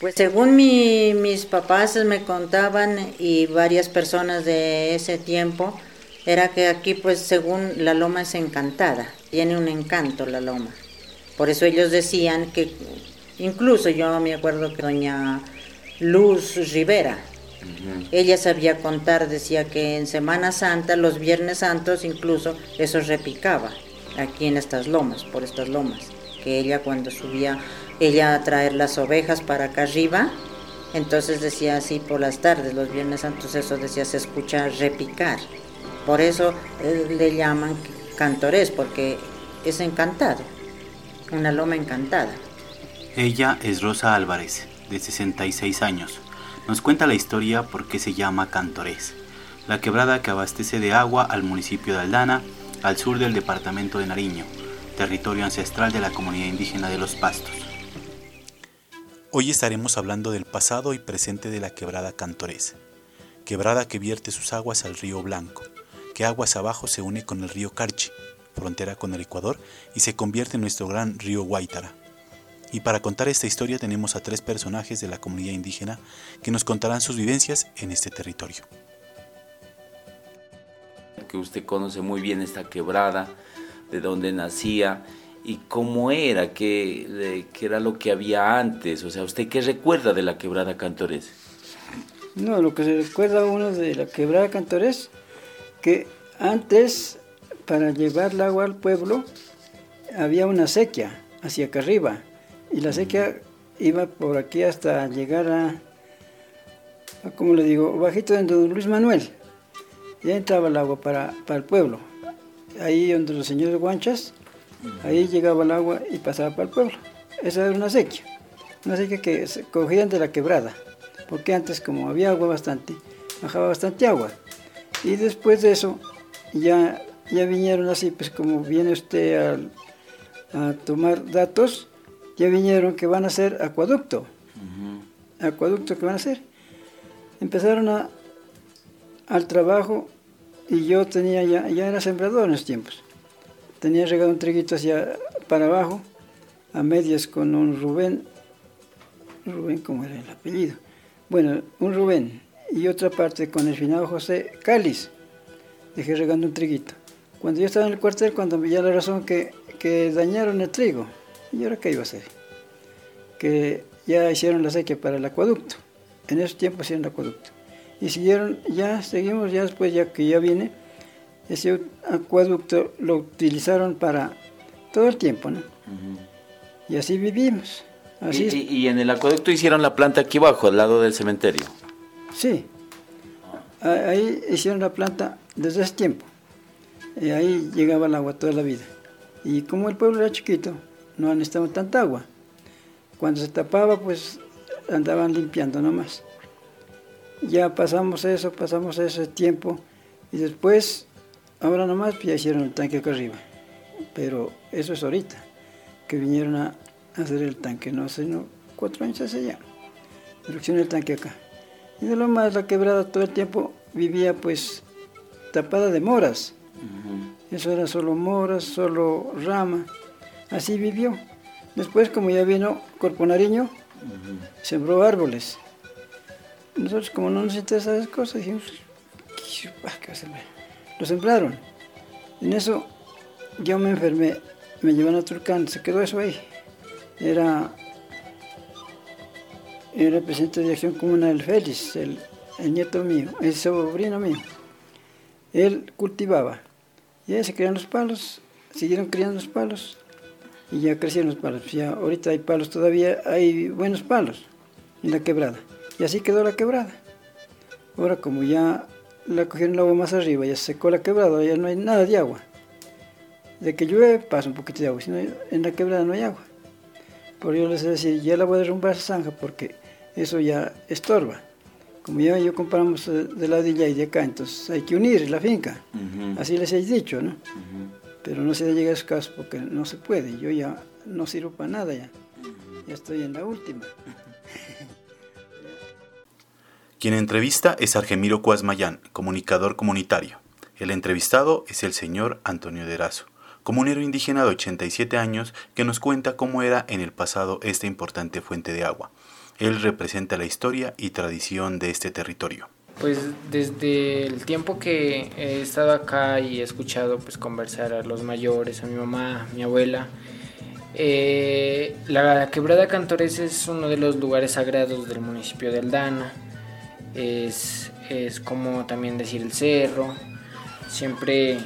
Pues según mis papás me contaban y varias personas de ese tiempo, era que aquí pues según la loma es encantada, tiene un encanto la loma. Por eso ellos decían que, incluso yo me acuerdo que doña Luz Rivera, ella sabía contar, decía que en Semana Santa, los Viernes Santos incluso, eso repicaba aquí en estas lomas, por estas lomas, que ella cuando subía, ella a traer las ovejas para acá arriba, entonces decía así por las tardes, los Viernes Santos, eso decía, se escucha repicar. Por eso eh, le llaman cantorés, porque es encantado, una loma encantada. Ella es Rosa Álvarez, de 66 años. Nos cuenta la historia por qué se llama Cantorés, la quebrada que abastece de agua al municipio de Aldana, al sur del departamento de Nariño, territorio ancestral de la comunidad indígena de los Pastos. Hoy estaremos hablando del pasado y presente de la quebrada Cantorés, quebrada que vierte sus aguas al río Blanco, que aguas abajo se une con el río Carchi, frontera con el Ecuador, y se convierte en nuestro gran río Guaitara. Y para contar esta historia tenemos a tres personajes de la comunidad indígena que nos contarán sus vivencias en este territorio. Que usted conoce muy bien esta quebrada, de dónde nacía y cómo era, qué, era lo que había antes. O sea, ¿usted qué recuerda de la quebrada Cantores? No, lo que se recuerda uno de la quebrada Cantores, que antes para llevar el agua al pueblo había una sequía hacia acá arriba y la sequía iba por aquí hasta llegar a, como le digo, bajito de don Luis Manuel. Ya entraba el agua para, el pueblo. Ahí donde los señores guanchas, ahí llegaba el agua y pasaba para el pueblo. Esa era una sequía, una sequía que se cogían de la quebrada, porque antes como había agua bastante, bajaba bastante agua. Y después de eso ya, ya vinieron así, pues como viene usted a tomar datos, ya vinieron que van a hacer acueducto. Acueducto que van a hacer. Empezaron a, al trabajo y yo tenía ya, ya era sembrador en esos tiempos. Tenía regado un triguito hacia para abajo, a medias con un Rubén. Rubén, ¿cómo era el apellido? Bueno, un Rubén y otra parte con el finado José Cáliz. Dejé regando un triguito. Cuando yo estaba en el cuartel, cuando ya la razón que, que dañaron el trigo, ¿Y ahora qué iba a hacer? Que ya hicieron la sequía para el acueducto. En ese tiempo hicieron el acueducto. Y siguieron, ya seguimos, ya después, ya que ya viene, ese acueducto lo utilizaron para todo el tiempo, ¿no? Y así vivimos. Así ¿Y, ¿Y, en el acueducto hicieron la planta aquí abajo, al lado del cementerio? Sí. Ahí hicieron la planta desde ese tiempo. Y ahí llegaba el agua toda la vida. Y como el pueblo era chiquito, no necesitaban tanta agua. Cuando se tapaba, pues andaban limpiando nomás. Ya pasamos eso, pasamos ese tiempo y después, ahora nomás, pues ya hicieron el tanque acá arriba. Pero eso es ahorita, que vinieron a hacer el tanque, no hace no, cuatro años hace ya. Dirección el tanque acá. Y de lo más, la quebrada todo el tiempo vivía pues tapada de moras. Eso era solo moras, solo rama. Así vivió. Después, como ya vino Corpo Nariño, sembró árboles. Nosotros, como no nos interesan esas cosas, dijimos, ¿qué Lo sembraron. En eso yo me enfermé, me llevaron a Turcán, se quedó eso ahí. Era, era presidente de Acción Comunal Félix, el, el nieto mío, el sobrino mío. Él cultivaba. Y ahí se criaron los palos, siguieron criando los palos y ya crecieron los palos. Ya ahorita hay palos todavía, hay buenos palos en la quebrada. Y así quedó la quebrada. Ahora como ya la cogieron el agua más arriba, ya se secó la quebrada, ya no hay nada de agua. De que llueve pasa un poquito de agua, si no en la quebrada no hay agua. Por yo les decía, ya la voy a derrumbar esa zanja porque eso ya estorba. Como ya yo compramos de la de allá y de acá, entonces hay que unir la finca. Así les he dicho, ¿no? pero no se llega a su caso porque no se puede. Yo ya no sirvo para nada ya. Ya estoy en la última. Quien entrevista es Argemiro Cuasmayán, comunicador comunitario. El entrevistado es el señor Antonio Derazo, comunero indígena de 87 años que nos cuenta cómo era en el pasado esta importante fuente de agua, Él representa la historia y tradición de este territorio. Pues desde el tiempo que he estado acá y he escuchado pues conversar a los mayores, a mi mamá, a mi abuela, eh, la quebrada Cantores es uno de los lugares sagrados del municipio de Aldana. Es, es como también decir el cerro. Siempre,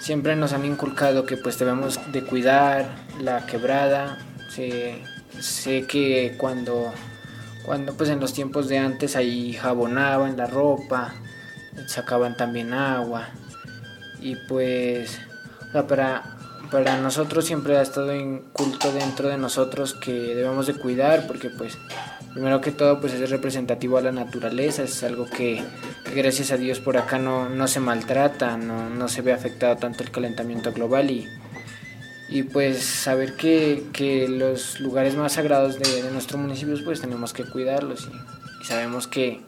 siempre nos han inculcado que pues debemos de cuidar la quebrada. Sé, sé que cuando, cuando pues en los tiempos de antes ahí jabonaban la ropa, sacaban también agua. Y pues para, para nosotros siempre ha estado inculto dentro de nosotros que debemos de cuidar porque pues primero que todo pues es representativo a la naturaleza, es algo que, gracias a Dios por acá no, no se maltrata, no, no, se ve afectado tanto el calentamiento global y, y pues saber que, que, los lugares más sagrados de, de nuestro municipio pues tenemos que cuidarlos y, y sabemos que,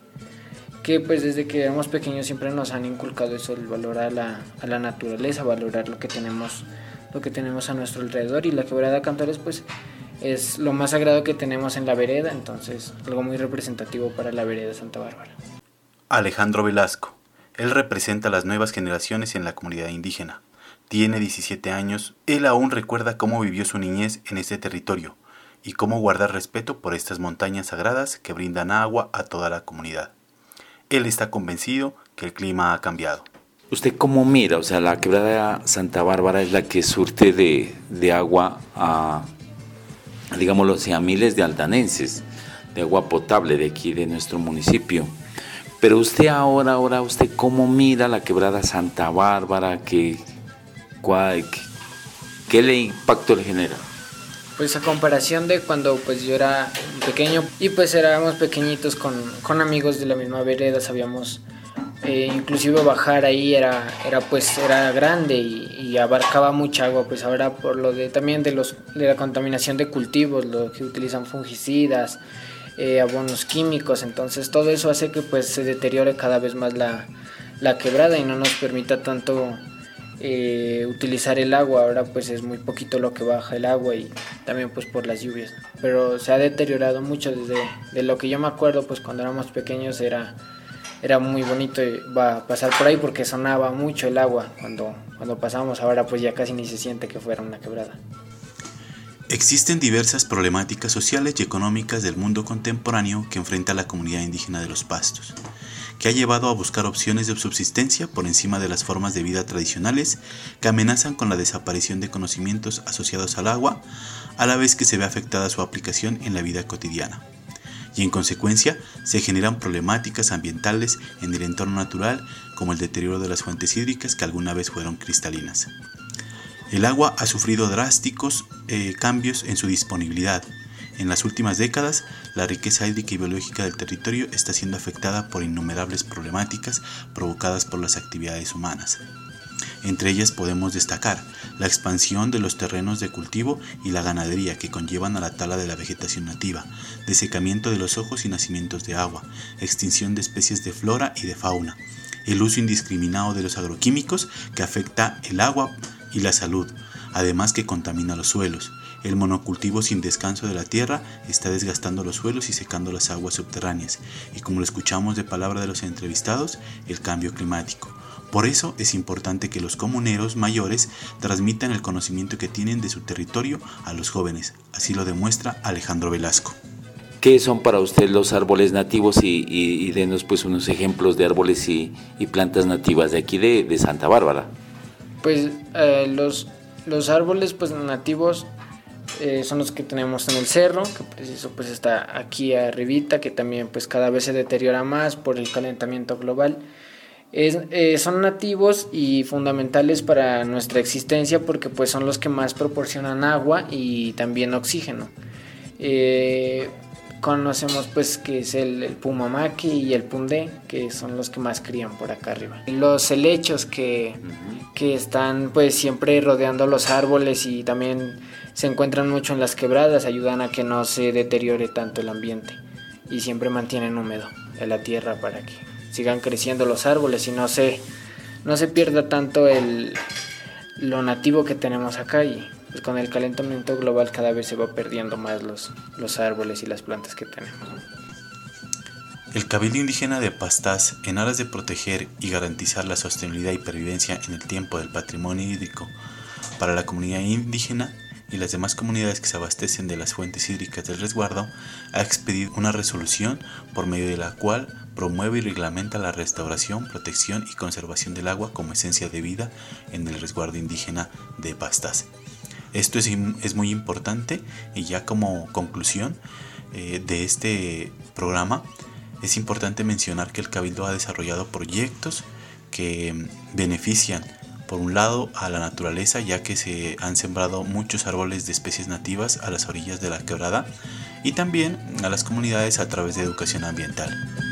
que pues desde que éramos pequeños siempre nos han inculcado eso, el valor a la, a la naturaleza, valorar lo que tenemos lo que tenemos a nuestro alrededor y la quebrada Cantores pues es lo más sagrado que tenemos en la vereda, entonces algo muy representativo para la vereda Santa Bárbara. Alejandro Velasco. Él representa a las nuevas generaciones en la comunidad indígena. Tiene 17 años, él aún recuerda cómo vivió su niñez en este territorio y cómo guardar respeto por estas montañas sagradas que brindan agua a toda la comunidad. Él está convencido que el clima ha cambiado. ¿Usted cómo mira? O sea, la quebrada Santa Bárbara es la que surte de, de agua a, digámoslo así, a miles de altanenses, de agua potable de aquí, de nuestro municipio. Pero usted ahora, ahora, ¿usted cómo mira la quebrada Santa Bárbara? ¿Qué, cuál, qué, qué le impacto le genera? Pues a comparación de cuando pues yo era pequeño y pues éramos pequeñitos con, con amigos de la misma vereda, sabíamos eh, inclusive bajar ahí era, era pues era grande y, y, abarcaba mucha agua, pues ahora por lo de también de los de la contaminación de cultivos, lo que utilizan fungicidas, eh, abonos químicos, entonces todo eso hace que pues se deteriore cada vez más la, la quebrada y no nos permita tanto eh, utilizar el agua, ahora pues es muy poquito lo que baja el agua y también pues por las lluvias, pero se ha deteriorado mucho desde de lo que yo me acuerdo pues cuando éramos pequeños era era muy bonito va pasar por ahí porque sonaba mucho el agua cuando, cuando pasamos, ahora pues ya casi ni se siente que fuera una quebrada. Existen diversas problemáticas sociales y económicas del mundo contemporáneo que enfrenta la comunidad indígena de los pastos, que ha llevado a buscar opciones de subsistencia por encima de las formas de vida tradicionales que amenazan con la desaparición de conocimientos asociados al agua, a la vez que se ve afectada su aplicación en la vida cotidiana y en consecuencia se generan problemáticas ambientales en el entorno natural como el deterioro de las fuentes hídricas que alguna vez fueron cristalinas. El agua ha sufrido drásticos eh, cambios en su disponibilidad. En las últimas décadas, la riqueza hídrica y biológica del territorio está siendo afectada por innumerables problemáticas provocadas por las actividades humanas. Entre ellas podemos destacar la expansión de los terrenos de cultivo y la ganadería que conllevan a la tala de la vegetación nativa, desecamiento de los ojos y nacimientos de agua, extinción de especies de flora y de fauna, el uso indiscriminado de los agroquímicos que afecta el agua y la salud, además que contamina los suelos. El monocultivo sin descanso de la tierra está desgastando los suelos y secando las aguas subterráneas, y como lo escuchamos de palabra de los entrevistados, el cambio climático. Por eso es importante que los comuneros mayores transmitan el conocimiento que tienen de su territorio a los jóvenes, así lo demuestra Alejandro Velasco. ¿Qué son para usted los árboles nativos y, y, y denos pues unos ejemplos de árboles y, y plantas nativas de aquí de, de Santa Bárbara? Pues eh, los, los árboles pues nativos eh, son los que tenemos en el cerro, que preciso pues está aquí arribita, que también pues cada vez se deteriora más por el calentamiento global. Es, eh, son nativos y fundamentales para nuestra existencia porque pues son los que más proporcionan agua y también oxígeno. Eh, conocemos pues que es el, el, pumamaqui y el pundé, que son los que más crían por acá arriba. Los helechos que, que están pues siempre rodeando los árboles y también se encuentran mucho en las quebradas, ayudan a que no se deteriore tanto el ambiente y siempre mantienen húmedo la tierra para que sigan creciendo los árboles y no se, no se pierda tanto el, lo nativo que tenemos acá y pues con el calentamiento global cada vez se va perdiendo más los, los árboles y las plantas que tenemos. El Cabildo Indígena de Pastas, en aras de proteger y garantizar la sostenibilidad y pervivencia en el tiempo del patrimonio hídrico para la comunidad indígena y las demás comunidades que se abastecen de las fuentes hídricas del resguardo, ha expedido una resolución por medio de la cual promueve y reglamenta la restauración, protección y conservación del agua como esencia de vida en el resguardo indígena de Pastas. Esto es, es muy importante y ya como conclusión eh, de este programa, es importante mencionar que el Cabildo ha desarrollado proyectos que benefician por un lado a la naturaleza ya que se han sembrado muchos árboles de especies nativas a las orillas de la quebrada y también a las comunidades a través de educación ambiental.